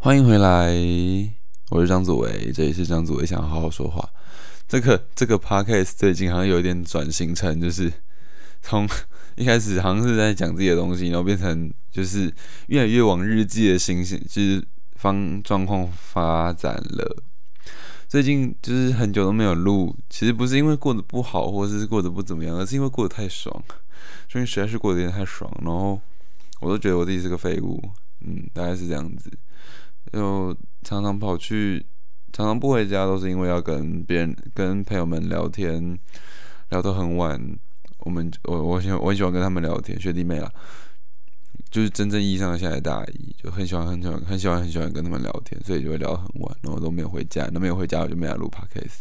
欢迎回来，我是张祖维，这里是张祖维想好好说话。这个这个 podcast 最近好像有一点转型成，就是从 一开始好像是在讲自己的东西，然后变成就是越来越往日记的形式，就是方状况发展了。最近就是很久都没有录，其实不是因为过得不好，或者是过得不怎么样，而是因为过得太爽。最近实在是过得有点太爽，然后我都觉得我自己是个废物，嗯，大概是这样子。就常常跑去，常常不回家，都是因为要跟别人、跟朋友们聊天，聊到很晚。我们我我喜我很喜欢跟他们聊天，学弟妹啦，就是真正意义上的下来大一，就很喜欢很喜欢很喜欢很喜欢跟他们聊天，所以就会聊很晚，然后都没有回家，那没有回家我就没来录 podcast，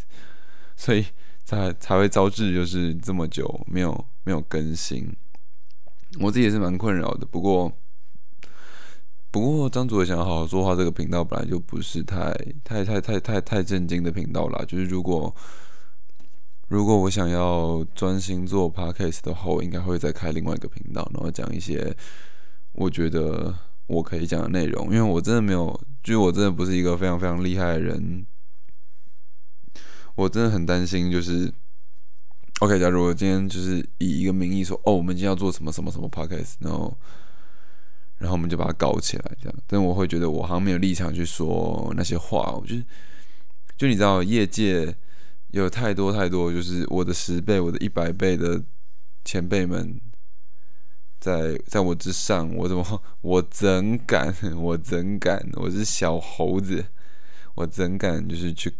所以才才会招致就是这么久没有没有更新。我自己也是蛮困扰的，不过。不过张主也想要好好说话，这个频道本来就不是太太太太太太震惊的频道啦。就是如果如果我想要专心做 podcast 的话，我应该会再开另外一个频道，然后讲一些我觉得我可以讲的内容。因为我真的没有，就我真的不是一个非常非常厉害的人。我真的很担心，就是 OK，假如我今天就是以一个名义说，哦，我们今天要做什么什么什么 podcast，然后。然后我们就把它搞起来，这样。但我会觉得我好像没有立场去说那些话。我就是，就你知道，业界有太多太多，就是我的十倍、我的一百倍的前辈们，在在我之上，我怎么我怎敢？我怎敢？我是小猴子，我怎敢就是去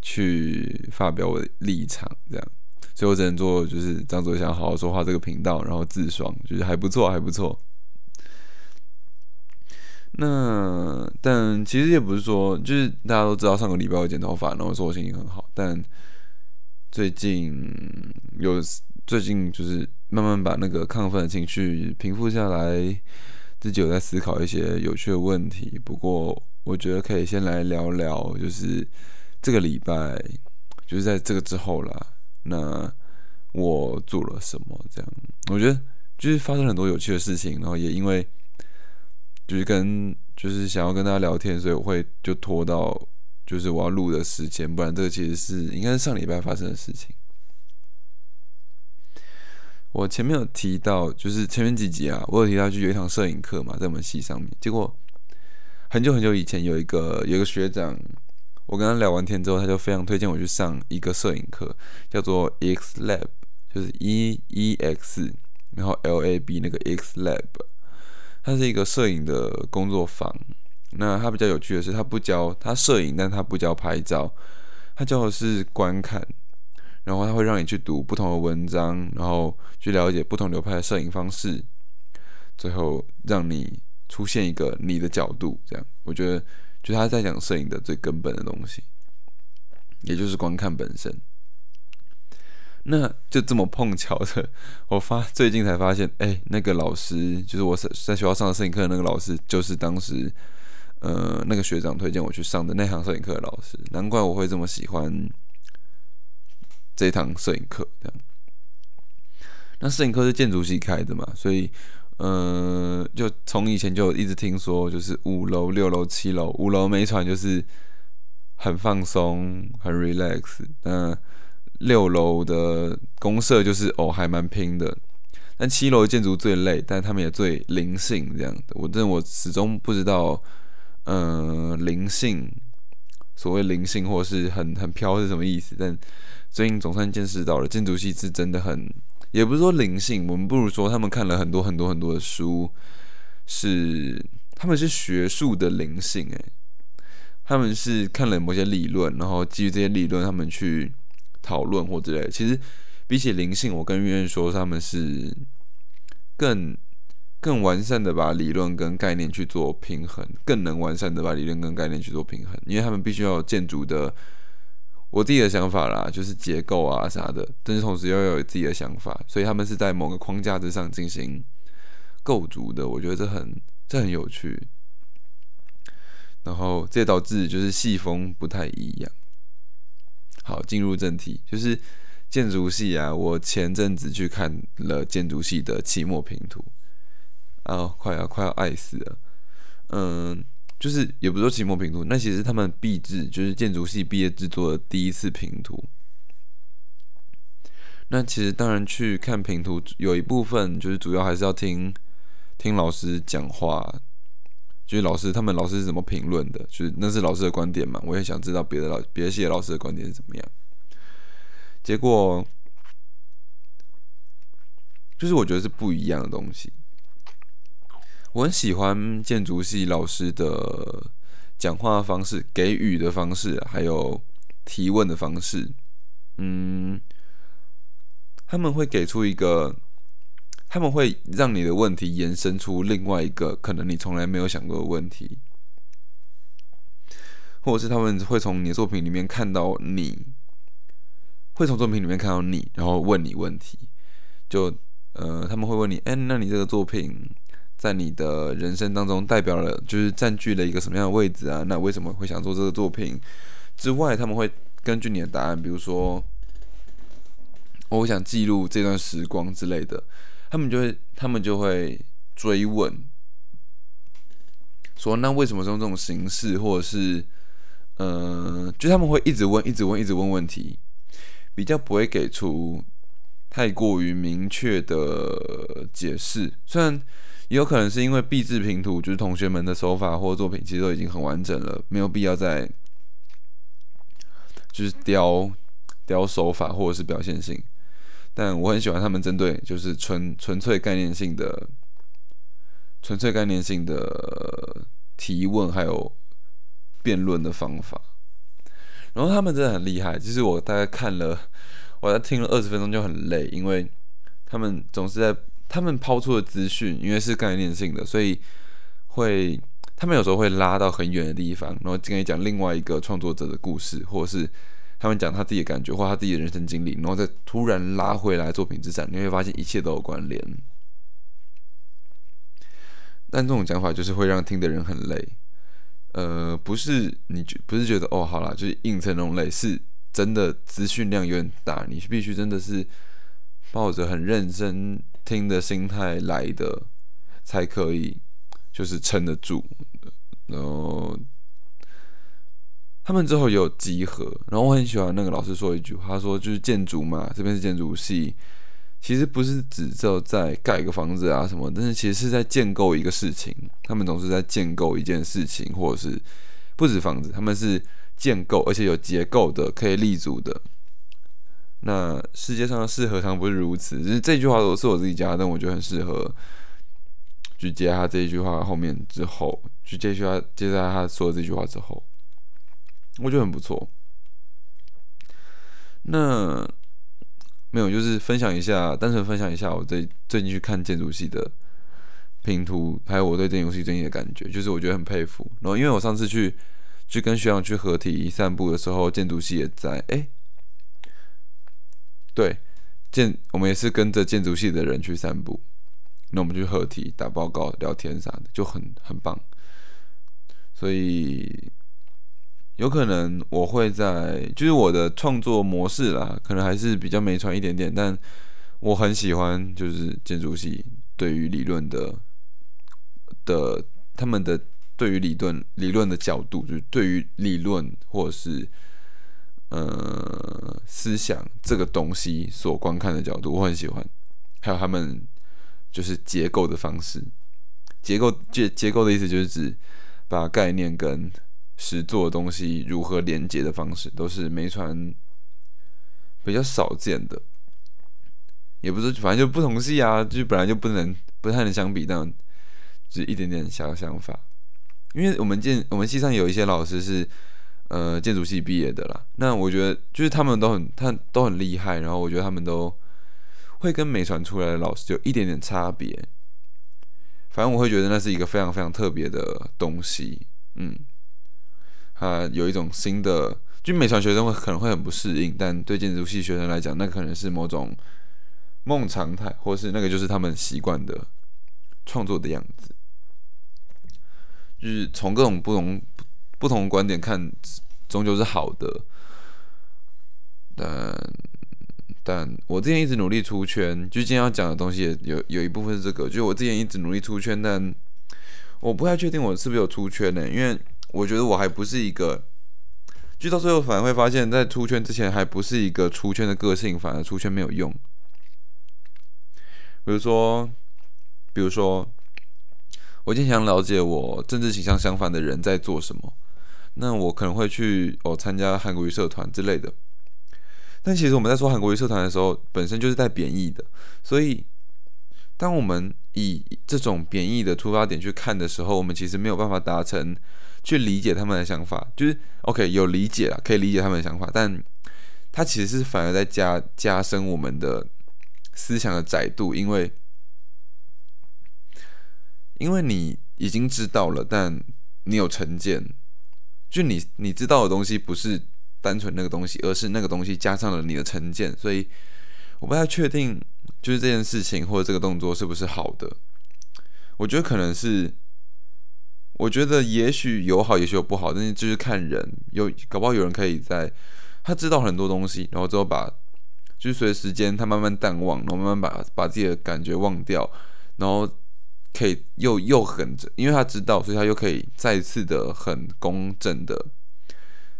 去发表我的立场？这样，所以我只能做就是张左想好好说话这个频道，然后自爽，就是还不错，还不错。那但其实也不是说，就是大家都知道上个礼拜我剪头发，然后说我心情很好。但最近有最近就是慢慢把那个亢奋的情绪平复下来，自己有在思考一些有趣的问题。不过我觉得可以先来聊聊，就是这个礼拜就是在这个之后啦，那我做了什么？这样我觉得就是发生很多有趣的事情，然后也因为。就是跟就是想要跟大家聊天，所以我会就拖到就是我要录的时间，不然这个其实是应该是上礼拜发生的事情。我前面有提到，就是前面几集啊，我有提到就有一堂摄影课嘛，在我们系上面。结果很久很久以前有一个有一个学长，我跟他聊完天之后，他就非常推荐我去上一个摄影课，叫做 X Lab，就是 E E X，然后 L A B 那个 X Lab。它是一个摄影的工作坊。那它比较有趣的是，它不教它摄影，但它不教拍照，它教的是观看。然后它会让你去读不同的文章，然后去了解不同流派的摄影方式，最后让你出现一个你的角度。这样，我觉得就他在讲摄影的最根本的东西，也就是观看本身。那就这么碰巧的，我发最近才发现，哎，那个老师就是我在在学校上的摄影课的那个老师，就是当时呃那个学长推荐我去上的那堂摄影课的老师，难怪我会这么喜欢这堂摄影课。这样，那摄影课是建筑系开的嘛，所以呃，就从以前就一直听说，就是五楼、六楼、七楼，五楼没船就是很放松、很 relax。嗯六楼的公社就是哦，还蛮拼的。但七楼的建筑最累，但他们也最灵性这样的。我真的我始终不知道，嗯，灵性，所谓灵性或是很很飘是什么意思。但最近总算见识到了，建筑系是真的很，也不是说灵性，我们不如说他们看了很多很多很多的书，是他们是学术的灵性诶，他们是看了某些理论，然后基于这些理论，他们去。讨论或之类，其实比起灵性，我更愿意说他们是更更完善的把理论跟概念去做平衡，更能完善的把理论跟概念去做平衡，因为他们必须要有建筑的我自己的想法啦，就是结构啊啥的，但是同时要有自己的想法，所以他们是在某个框架之上进行构筑的，我觉得这很这很有趣，然后这导致就是细风不太一样。好，进入正题，就是建筑系啊。我前阵子去看了建筑系的期末评图，啊，快要快要爱死了。嗯，就是也不说期末评图，那其实他们毕制就是建筑系毕业制作的第一次评图。那其实当然去看评图，有一部分就是主要还是要听听老师讲话，就是老师他们老师是怎么评论的，就是那是老师的观点嘛。我也想知道别的老别的系的老师的观点是怎么样。结果就是我觉得是不一样的东西。我很喜欢建筑系老师的讲话方式、给予的方式，还有提问的方式，嗯。他们会给出一个，他们会让你的问题延伸出另外一个可能你从来没有想过的问题，或者是他们会从你的作品里面看到你，会从作品里面看到你，然后问你问题。就呃，他们会问你，哎，那你这个作品在你的人生当中代表了，就是占据了一个什么样的位置啊？那为什么会想做这个作品？之外，他们会根据你的答案，比如说。我想记录这段时光之类的，他们就会，他们就会追问，说那为什么是用这种形式，或者是，呃，就他们会一直问，一直问，一直问问题，比较不会给出太过于明确的解释。虽然也有可能是因为毕制拼图，就是同学们的手法或作品其实都已经很完整了，没有必要再就是雕雕手法或者是表现性。但我很喜欢他们针对就是纯纯粹概念性的、纯粹概念性的提问，还有辩论的方法。然后他们真的很厉害，其实我大概看了，我在听了二十分钟就很累，因为他们总是在他们抛出的资讯，因为是概念性的，所以会他们有时候会拉到很远的地方，然后跟你讲另外一个创作者的故事，或者是。他们讲他自己的感觉或他自己的人生经历，然后再突然拉回来作品之上，你会发现一切都有关联。但这种讲法就是会让听的人很累。呃，不是你觉不是觉得哦，好啦，就是硬成那种累，是真的资讯量有点大，你必须真的是抱着很认真听的心态来的，才可以就是撑得住，然后。他们之后有集合，然后我很喜欢那个老师说一句话，他说就是建筑嘛，这边是建筑系，其实不是只就在盖一个房子啊什么，但是其实是在建构一个事情。他们总是在建构一件事情，或者是不止房子，他们是建构，而且有结构的，可以立足的。那世界上的事何尝不是如此？就是这句话都是我自己加，但我觉得很适合，去接他这一句话后面之后，去接句话接在他说的这句话之后。我觉得很不错。那没有，就是分享一下，单纯分享一下我最最近去看建筑系的拼图，还有我对这游戏最近的感觉，就是我觉得很佩服。然后因为我上次去去跟学长去合体散步的时候，建筑系也在。哎，对，建我们也是跟着建筑系的人去散步。那我们去合体打报告、聊天啥的，就很很棒。所以。有可能我会在，就是我的创作模式啦，可能还是比较没传一点点，但我很喜欢就是建筑系对于理论的的他们的对于理论理论的角度，就是对于理论或者是呃思想这个东西所观看的角度，我很喜欢，还有他们就是结构的方式，结构结结构的意思就是指把概念跟实做的东西如何连接的方式，都是没传比较少见的，也不是，反正就不同系啊，就本来就不能不太能相比，但只一点点小想法。因为我们建我们系上有一些老师是呃建筑系毕业的啦，那我觉得就是他们都很他都很厉害，然后我觉得他们都会跟美传出来的老师有一点点差别。反正我会觉得那是一个非常非常特别的东西，嗯。他有一种新的，就美传学生会可能会很不适应，但对建筑系学生来讲，那可能是某种梦常态，或是那个就是他们习惯的创作的样子。就是从各种不同不同观点看，终究是好的。但但我之前一直努力出圈，就今天要讲的东西也有有一部分是这个，就我之前一直努力出圈，但。我不太确定我是不是有出圈呢，因为我觉得我还不是一个，就到最后反而会发现，在出圈之前还不是一个出圈的个性，反而出圈没有用。比如说，比如说，我今天想了解我政治倾向相反的人在做什么，那我可能会去哦参加韩国语社团之类的。但其实我们在说韩国语社团的时候，本身就是带贬义的，所以当我们以这种贬义的出发点去看的时候，我们其实没有办法达成去理解他们的想法。就是 OK 有理解了，可以理解他们的想法，但他其实是反而在加加深我们的。思想的窄度，因为因为你已经知道了，但你有成见，就你你知道的东西不是单纯那个东西，而是那个东西加上了你的成见，所以我不太确定，就是这件事情或者这个动作是不是好的。我觉得可能是，我觉得也许有好，也许有不好，但是就是看人，有搞不好有人可以在他知道很多东西，然后之后把。就是随时间，他慢慢淡忘，然后慢慢把把自己的感觉忘掉，然后可以又又很，因为他知道，所以他又可以再次的很公正的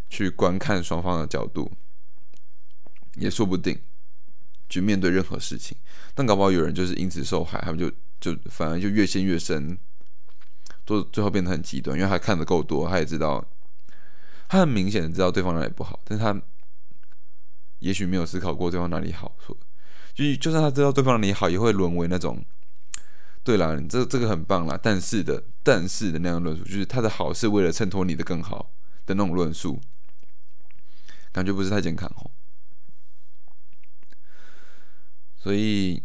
去观看双方的角度，也说不定去面对任何事情。但搞不好有人就是因此受害，他们就就反而就越陷越深，都最后变得很极端，因为他看的够多，他也知道，他很明显的知道对方哪里不好，但是他。也许没有思考过对方哪里好，说就就算他知道对方哪里好，也会沦为那种，对啦，这这个很棒啦，但是的，但是的那样论述，就是他的好是为了衬托你的更好的那种论述，感觉不是太健康哦。所以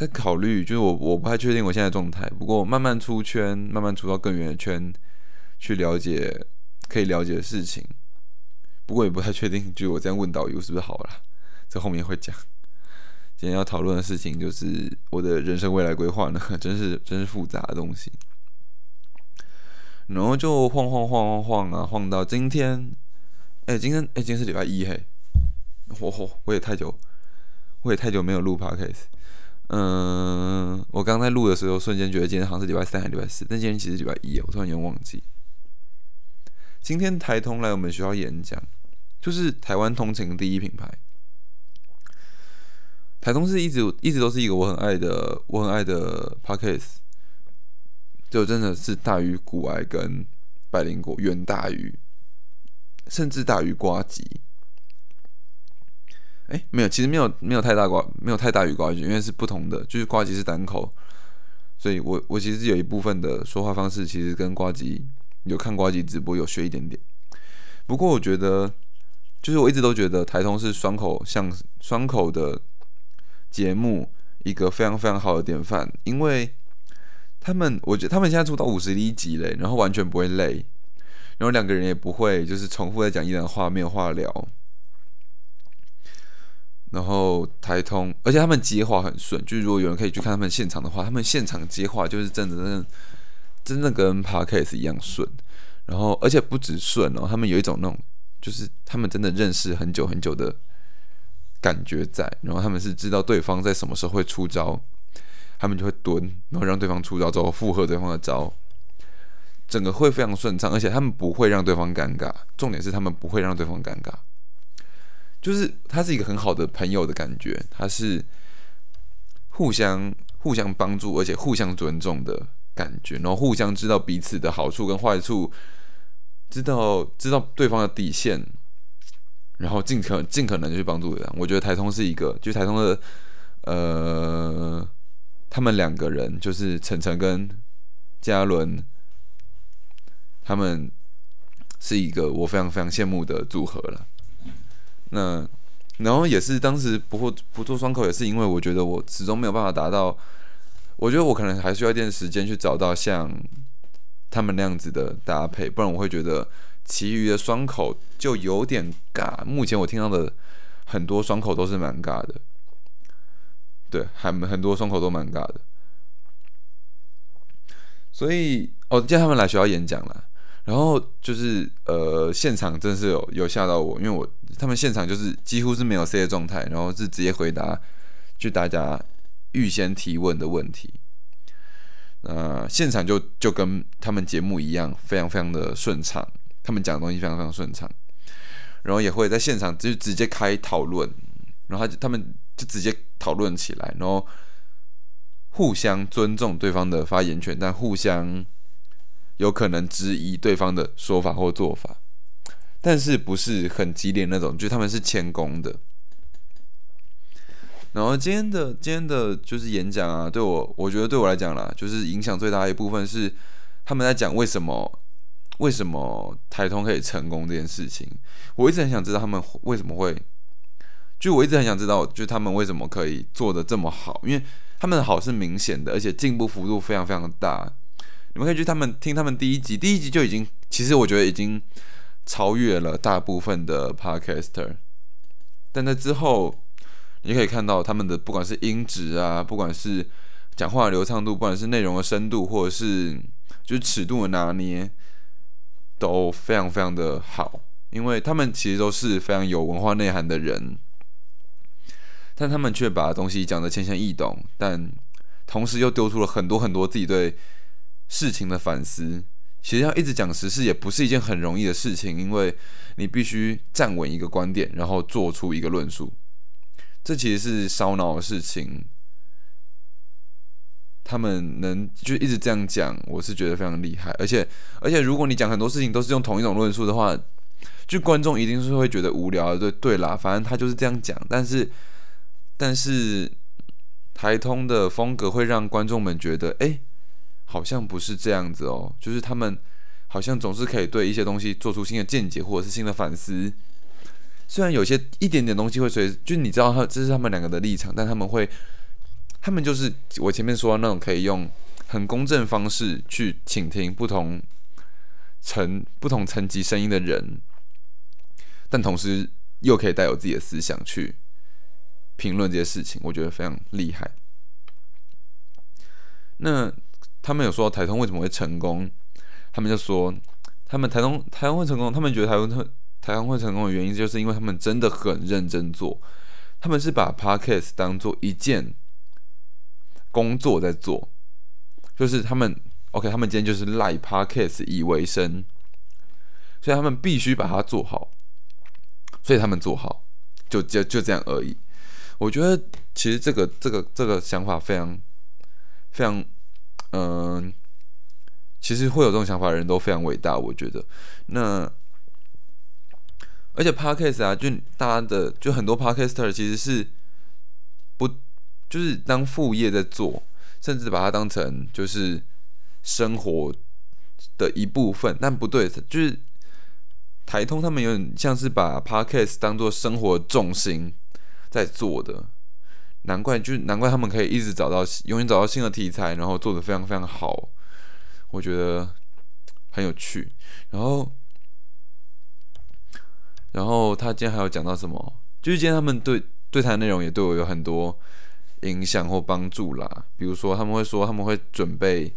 在考虑，就是我我不太确定我现在状态，不过慢慢出圈，慢慢出到更远的圈，去了解可以了解的事情。不过也不太确定，就我这样问导游是不是好了？这后面会讲。今天要讨论的事情就是我的人生未来规划呢，真是真是复杂的东西。然后就晃晃晃晃晃啊，晃到今天。哎，今天哎，今天是礼拜一嘿。嚯嚯，我也太久，我也太久没有录 podcast。嗯，我刚在录的时候，瞬间觉得今天好像是礼拜三还是礼拜四，但今天其实礼拜一，我突然间忘记。今天台通来我们学校演讲。就是台湾通勤第一品牌，台通是一直一直都是一个我很爱的我很爱的 p a c k a g e 就真的是大于古埃跟百灵果，远大于甚至大于瓜吉。哎，没有，其实没有没有太大瓜，没有太大于瓜吉，因为是不同的，就是挂机是单口，所以我我其实有一部分的说话方式，其实跟挂机有看挂机直播有学一点点，不过我觉得。就是我一直都觉得台通是双口像双口的节目一个非常非常好的典范，因为他们我觉得他们现在做到五十一集嘞，然后完全不会累，然后两个人也不会就是重复在讲一样的话，没有话聊。然后台通，而且他们接话很顺，就是如果有人可以去看他们现场的话，他们现场接话就是真的真的真的跟 podcast 一样顺，然后而且不止顺哦，他们有一种那种。就是他们真的认识很久很久的感觉在，然后他们是知道对方在什么时候会出招，他们就会蹲，然后让对方出招之后附和对方的招，整个会非常顺畅，而且他们不会让对方尴尬。重点是他们不会让对方尴尬，就是他是一个很好的朋友的感觉，他是互相互相帮助，而且互相尊重的感觉，然后互相知道彼此的好处跟坏处。知道知道对方的底线，然后尽可尽可能去帮助对方。我觉得台通是一个，就台通的，呃，他们两个人就是晨晨跟嘉伦，他们是一个我非常非常羡慕的组合了。那然后也是当时不会不做双口，也是因为我觉得我始终没有办法达到，我觉得我可能还需要一点时间去找到像。他们那样子的搭配，不然我会觉得其余的双口就有点尬。目前我听到的很多双口都是蛮尬的，对，还很多双口都蛮尬的。所以哦，叫他们来学校演讲了，然后就是呃，现场真是有有吓到我，因为我他们现场就是几乎是没有 C 的状态，然后是直接回答就大家预先提问的问题。呃，现场就就跟他们节目一样，非常非常的顺畅，他们讲的东西非常非常顺畅，然后也会在现场就直接开讨论，然后他他们就直接讨论起来，然后互相尊重对方的发言权，但互相有可能质疑对方的说法或做法，但是不是很激烈那种，就他们是谦恭的。然后今天的今天的就是演讲啊，对我我觉得对我来讲啦，就是影响最大的一部分是他们在讲为什么为什么台通可以成功这件事情。我一直很想知道他们为什么会，就我一直很想知道，就他们为什么可以做的这么好，因为他们好是明显的，而且进步幅度非常非常大。你们可以去他们听他们第一集，第一集就已经其实我觉得已经超越了大部分的 podcaster，但在之后。你可以看到他们的不管是音质啊，不管是讲话的流畅度，不管是内容的深度，或者是就是尺度的拿捏，都非常非常的好。因为他们其实都是非常有文化内涵的人，但他们却把东西讲得浅显易懂，但同时又丢出了很多很多自己对事情的反思。其实要一直讲时事也不是一件很容易的事情，因为你必须站稳一个观点，然后做出一个论述。这其实是烧脑的事情，他们能就一直这样讲，我是觉得非常厉害。而且，而且，如果你讲很多事情都是用同一种论述的话，就观众一定是会觉得无聊。对，对啦，反正他就是这样讲。但是，但是台通的风格会让观众们觉得，哎，好像不是这样子哦。就是他们好像总是可以对一些东西做出新的见解，或者是新的反思。虽然有些一点点东西会随，就你知道他这是他们两个的立场，但他们会，他们就是我前面说的那种可以用很公正方式去倾听不同层不同层级声音的人，但同时又可以带有自己的思想去评论这些事情，我觉得非常厉害。那他们有说台通为什么会成功？他们就说他们台通台湾会成功，他们觉得台湾特。台湾会成功的原因，就是因为他们真的很认真做，他们是把 podcast 当做一件工作在做，就是他们 OK，他们今天就是赖 podcast 以为生，所以他们必须把它做好，所以他们做好，就就就这样而已。我觉得其实这个这个这个想法非常非常，嗯，其实会有这种想法的人都非常伟大，我觉得那。而且 podcast 啊，就大家的就很多 podcaster 其实是不就是当副业在做，甚至把它当成就是生活的一部分。但不对，就是台通他们有点像是把 podcast 当做生活重心在做的，难怪就难怪他们可以一直找到永远找到新的题材，然后做的非常非常好，我觉得很有趣。然后。然后他今天还有讲到什么？就是今天他们对对谈内容也对我有很多影响或帮助啦。比如说他们会说他们会准备，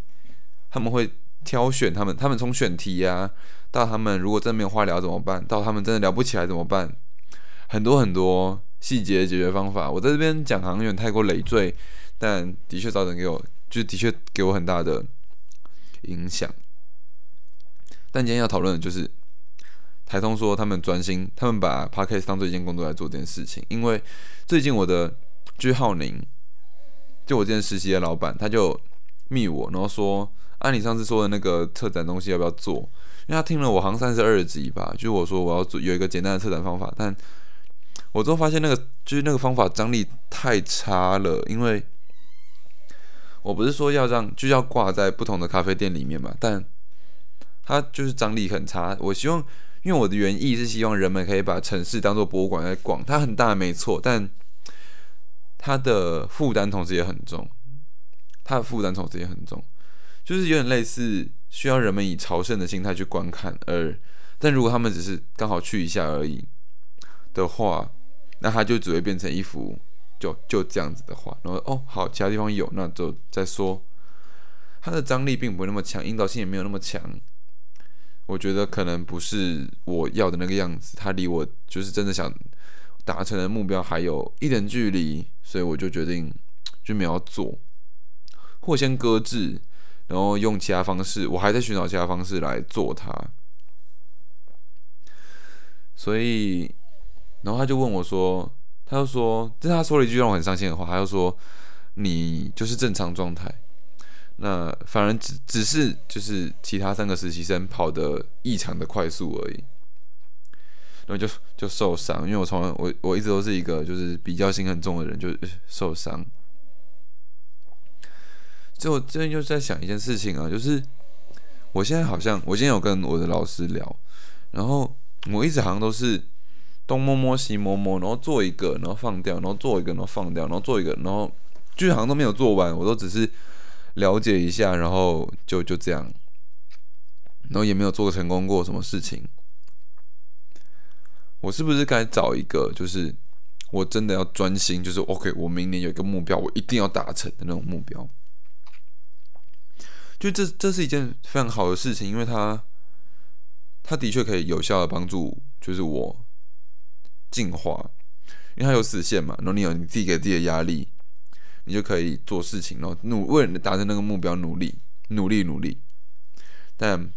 他们会挑选他们，他们从选题呀，到他们如果真的没有话聊怎么办，到他们真的聊不起来怎么办，很多很多细节解决方法。我在这边讲好像有点太过累赘，但的确早点给我，就的确给我很大的影响。但今天要讨论的就是。台通说他们专心，他们把 podcast 当做一件工作来做这件事情。因为最近我的居浩宁，就我之前实习的老板，他就密我，然后说：“按你上次说的那个策展东西要不要做？”因为他听了我好像三十二集吧，就是我说我要做有一个简单的策展方法，但我之后发现那个就是那个方法张力太差了。因为我不是说要让就要挂在不同的咖啡店里面嘛，但它就是张力很差。我希望。因为我的原意是希望人们可以把城市当做博物馆来逛，它很大没错，但它的负担同时也很重，它的负担同时也很重，就是有点类似需要人们以朝圣的心态去观看，而但如果他们只是刚好去一下而已的话，那它就只会变成一幅就就这样子的画，然后哦好，其他地方有那就再说，它的张力并不会那么强，引导性也没有那么强。我觉得可能不是我要的那个样子，他离我就是真的想达成的目标还有一点距离，所以我就决定 就没有做，或先搁置，然后用其他方式，我还在寻找其他方式来做它。所以，然后他就问我说，他就说，这他说了一句让我很伤心的话，他就说，你就是正常状态，那反而只只是就是其他三个实习生跑得异常的快速而已，然后就就受伤，因为我从来我我一直都是一个就是比较心很重的人，就受伤。就我最近就在想一件事情啊，就是我现在好像我今天有跟我的老师聊，然后。我一直好像都是东摸摸西摸摸，然后做一个，然后放掉，然后做一个，然后放掉，然后做一个，然后就好像都没有做完。我都只是了解一下，然后就就这样，然后也没有做成功过什么事情。我是不是该找一个，就是我真的要专心，就是 OK，我明年有一个目标，我一定要达成的那种目标。就这，这是一件非常好的事情，因为它。它的确可以有效的帮助，就是我进化，因为它有死线嘛。然后你有你自己给自己的压力，你就可以做事情，然后努为了达成那个目标努力，努力努力。但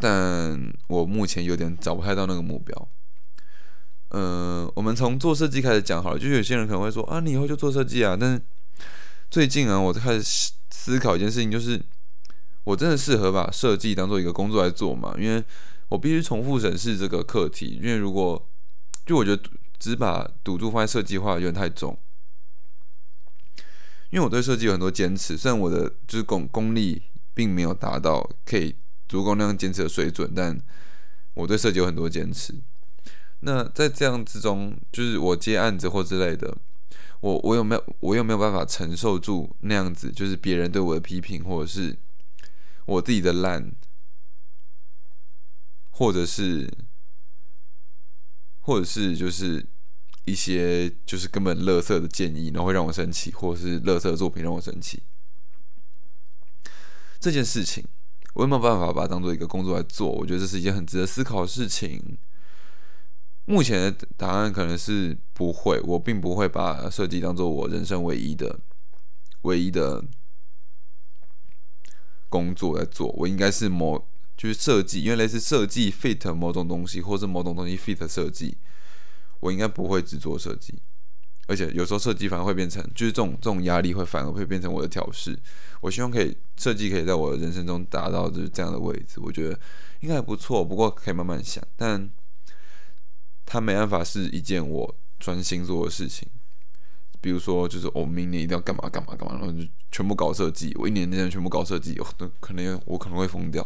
但我目前有点找不太到那个目标。呃，我们从做设计开始讲好了，就有些人可能会说啊，你以后就做设计啊。但是最近啊，我在开始思考一件事情，就是。我真的适合把设计当做一个工作来做吗？因为我必须重复审视这个课题。因为如果就我觉得只把赌注放在设计化有点太重。因为我对设计有很多坚持，虽然我的就是功功力并没有达到可以足够那样坚持的水准，但我对设计有很多坚持。那在这样之中，就是我接案子或之类的，我我有没有我有没有办法承受住那样子，就是别人对我的批评，或者是？我自己的烂，或者是，或者是就是一些就是根本垃圾的建议，然后会让我生气，或者是垃圾作品让我生气。这件事情我有没有办法把它当做一个工作来做？我觉得这是一件很值得思考的事情。目前的答案可能是不会，我并不会把设计当做我人生唯一的、唯一的。工作在做，我应该是某就是设计，因为类似设计 fit 某种东西，或是某种东西 fit 设计，我应该不会只做设计，而且有时候设计反而会变成，就是这种这种压力会反而会变成我的调试。我希望可以设计可以在我的人生中达到就是这样的位置，我觉得应该还不错，不过可以慢慢想，但它没办法是一件我专心做的事情。比如说，就是我明年一定要干嘛干嘛干嘛，然后就全部搞设计。我一年之内全部搞设计，那可能我可能会疯掉。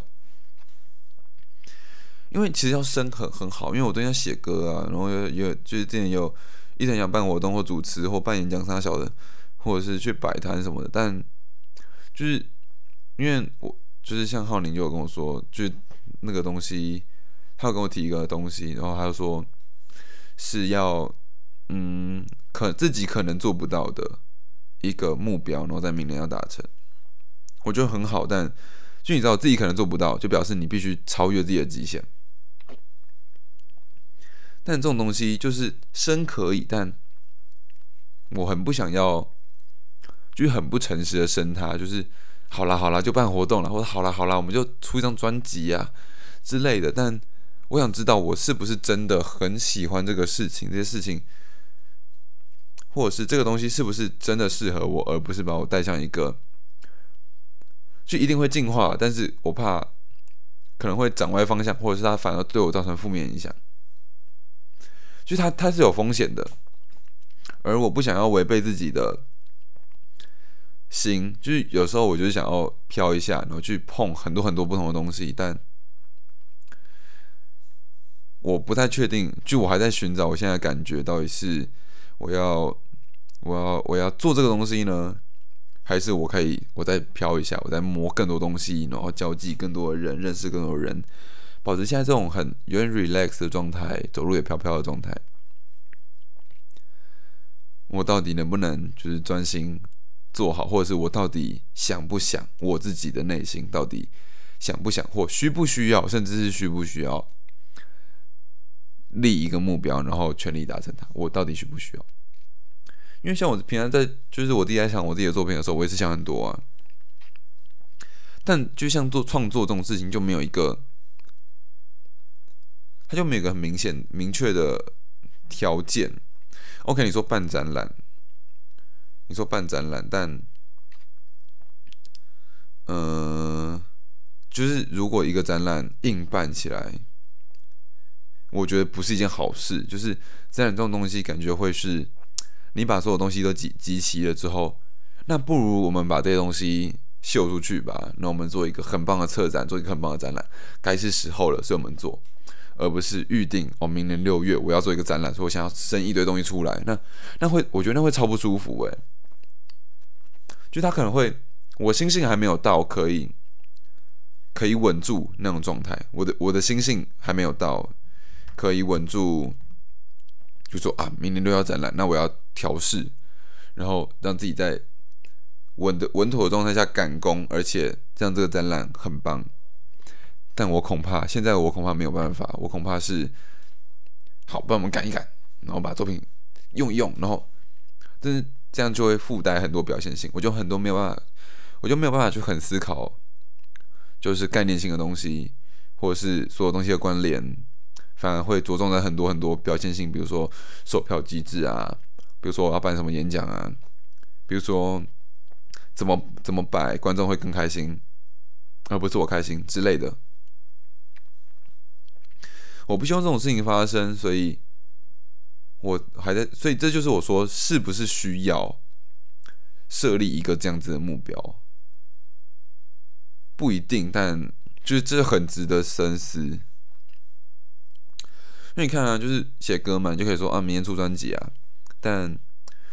因为其实要生很很好，因为我都要写歌啊，然后有有就是之前有一直想办活动或主持或办演讲啥小的，或者是去摆摊什么的。但就是因为我就是像浩宁就有跟我说，就那个东西，他有跟我提一个东西，然后他就说是要嗯。可自己可能做不到的一个目标，然后在明年要达成，我觉得很好。但就你知道自己可能做不到，就表示你必须超越自己的极限。但这种东西就是生可以，但我很不想要，就是很不诚实的生它。就是好啦好啦，就办活动了，或者好啦好啦，我们就出一张专辑啊之类的。但我想知道，我是不是真的很喜欢这个事情？这些事情。或者是这个东西是不是真的适合我，而不是把我带向一个，就一定会进化，但是我怕可能会长歪方向，或者是它反而对我造成负面影响，就它它是有风险的，而我不想要违背自己的心，就是有时候我就想要飘一下，然后去碰很多很多不同的东西，但我不太确定，就我还在寻找我现在感觉到底是我要。我要我要做这个东西呢，还是我可以我再飘一下，我再摸更多东西，然后交际更多的人，认识更多的人，保持现在这种很有点 relax 的状态，走路也飘飘的状态。我到底能不能就是专心做好，或者是我到底想不想我自己的内心到底想不想或需不需要，甚至是需不需要立一个目标，然后全力达成它？我到底需不需要？因因为像我平常在就是我自己在想我自己的作品的时候，我也是想很多啊。但就像做创作这种事情，就没有一个，它就没有个很明显明确的条件。OK，你说办展览，你说办展览，但，嗯，就是如果一个展览硬办起来，我觉得不是一件好事。就是展览这种东西，感觉会是，你把所有东西都集集齐了之后，那不如我们把这些东西。秀出去吧，那我们做一个很棒的策展，做一个很棒的展览，该是时候了，所以我们做，而不是预定哦，明年六月我要做一个展览，所以我想要生一堆东西出来，那那会，我觉得那会超不舒服诶。就他可能会，我心性还没有到可以可以稳住那种状态，我的我的心性还没有到可以稳住，就说啊，明年六要展览，那我要调试，然后让自己在。稳的稳妥的状态下赶工，而且这样这个展览很棒，但我恐怕现在我恐怕没有办法，我恐怕是好帮我们赶一赶，然后把作品用一用，然后但是这样就会附带很多表现性，我就很多没有办法，我就没有办法去很思考，就是概念性的东西，或者是所有东西的关联，反而会着重在很多很多表现性，比如说售票机制啊，比如说我要办什么演讲啊，比如说。怎么怎么摆，观众会更开心，而不是我开心之类的。我不希望这种事情发生，所以我还在，所以这就是我说是不是需要设立一个这样子的目标，不一定，但就是这很值得深思。因为你看啊，就是写歌嘛，你就可以说啊，明天出专辑啊，但。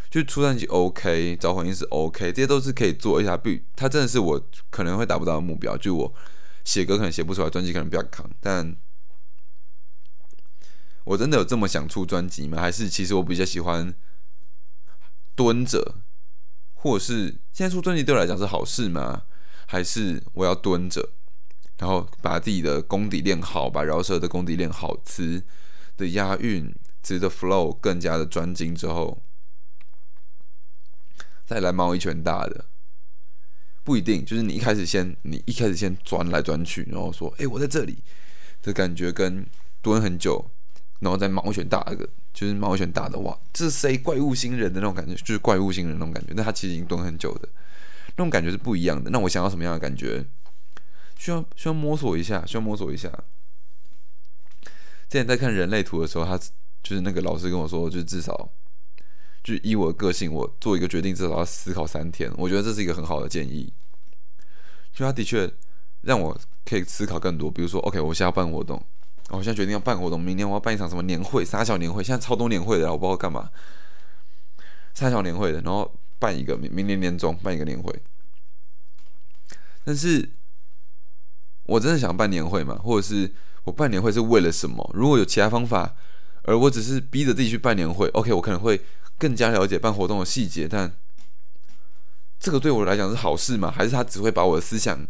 就出专辑 OK，找混音是 OK，这些都是可以做一下。不他真的是我可能会达不到的目标。就我写歌可能写不出来，专辑可能比较扛。但我真的有这么想出专辑吗？还是其实我比较喜欢蹲着，或者是现在出专辑对我来讲是好事吗？还是我要蹲着，然后把自己的功底练好，把饶舌的功底练好，词的押韵、词的 flow 更加的专精之后。再来冒一拳大的，不一定，就是你一开始先，你一开始先钻来钻去，然后说，哎，我在这里的感觉跟蹲很久，然后再猫一拳大的，就是猫一拳大的，哇，这是谁怪物新人的那种感觉，就是怪物新人那种感觉，但他其实已经蹲很久的，那种感觉是不一样的。那我想要什么样的感觉？需要需要摸索一下，需要摸索一下。之前在看人类图的时候，他就是那个老师跟我说，就是至少。就依我的个性，我做一个决定至少要思考三天。我觉得这是一个很好的建议。就他的确让我可以思考更多。比如说，OK，我现在要办活动，我现在决定要办活动，明年我要办一场什么年会，三小年会。现在超多年会的，我不知道干嘛。三小年会的，然后办一个明明年年中办一个年会。但是，我真的想办年会吗？或者是我办年会是为了什么？如果有其他方法，而我只是逼着自己去办年会，OK，我可能会。更加了解办活动的细节，但这个对我来讲是好事吗？还是他只会把我的思想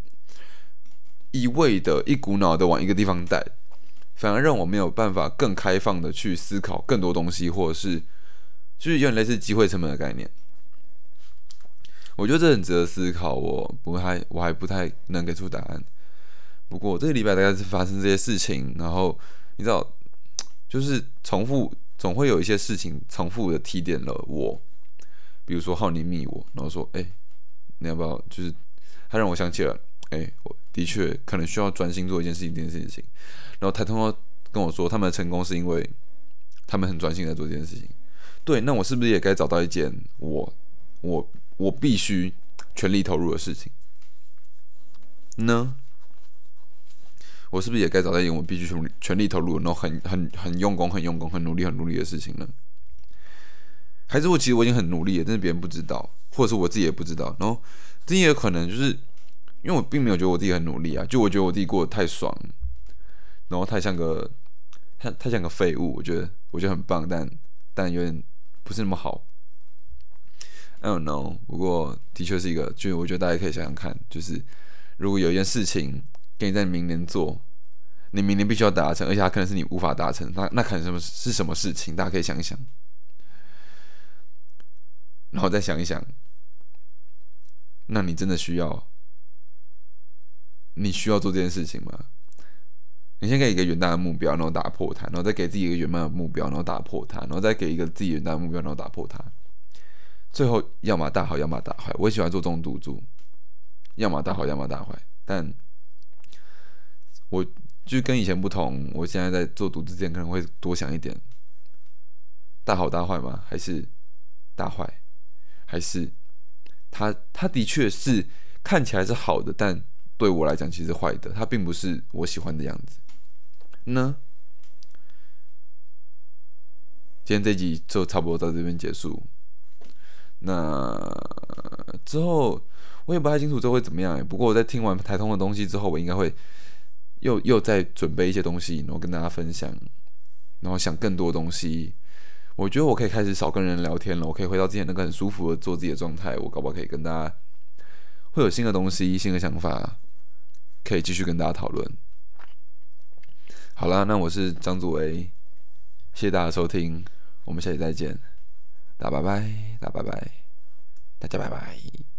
一味的、一股脑的往一个地方带，反而让我没有办法更开放的去思考更多东西，或者是就是有点类似机会成本的概念。我觉得这很值得思考，我不太，我还不太能给出答案。不过这个礼拜大概是发生这些事情，然后你知道，就是重复。总会有一些事情重复的提点了我，比如说浩宁密我，然后说：“哎，你要不要？”就是他让我想起了，哎，我的确可能需要专心做一件事情，这件事情。然后他通过跟我说，他们的成功是因为他们很专心在做这件事情。对，那我是不是也该找到一件我我我必须全力投入的事情呢？我是不是也该找到一件我必须全全力投入，然后很很很用功、很用功、很努力、很努力的事情呢？还是我其实我已经很努力了，但是别人不知道，或者是我自己也不知道。然后这也有可能就是因为我并没有觉得我自己很努力啊，就我觉得我自己过得太爽，然后太像个太太像个废物。我觉得我觉得很棒，但但有点不是那么好。I don't know。不过的确是一个，就我觉得大家可以想想看，就是如果有一件事情。给你在明年做，你明年必须要达成，而且它可能是你无法达成，那那可能什么是什么事情？大家可以想一想。然后再想一想，那你真的需要？你需要做这件事情吗？你先给一个远大的目标，然后打破它，然后再给自己一个远大的目标，然后打破它，然后再给一个自己远大的目标，然后打破它。最后，要么大好，要么大坏。我喜欢做这种赌注，要么大好，要么大坏。但我就跟以前不同，我现在在做赌之前可能会多想一点：大好大坏吗？还是大坏？还是他他的确是看起来是好的，但对我来讲其实坏的，它并不是我喜欢的样子。呢？今天这集就差不多到这边结束。那之后我也不太清楚这会怎么样。不过我在听完台通的东西之后，我应该会又又再准备一些东西，然后跟大家分享，然后想更多东西。我觉得我可以开始少跟人聊天了，我可以回到之前那个很舒服的做自己的状态。我搞不好可以跟大家会有新的东西、新的想法，可以继续跟大家讨论。好啦，那我是张祖维，谢谢大家收听，我们下期再见，大拜拜，大拜拜，大家拜拜。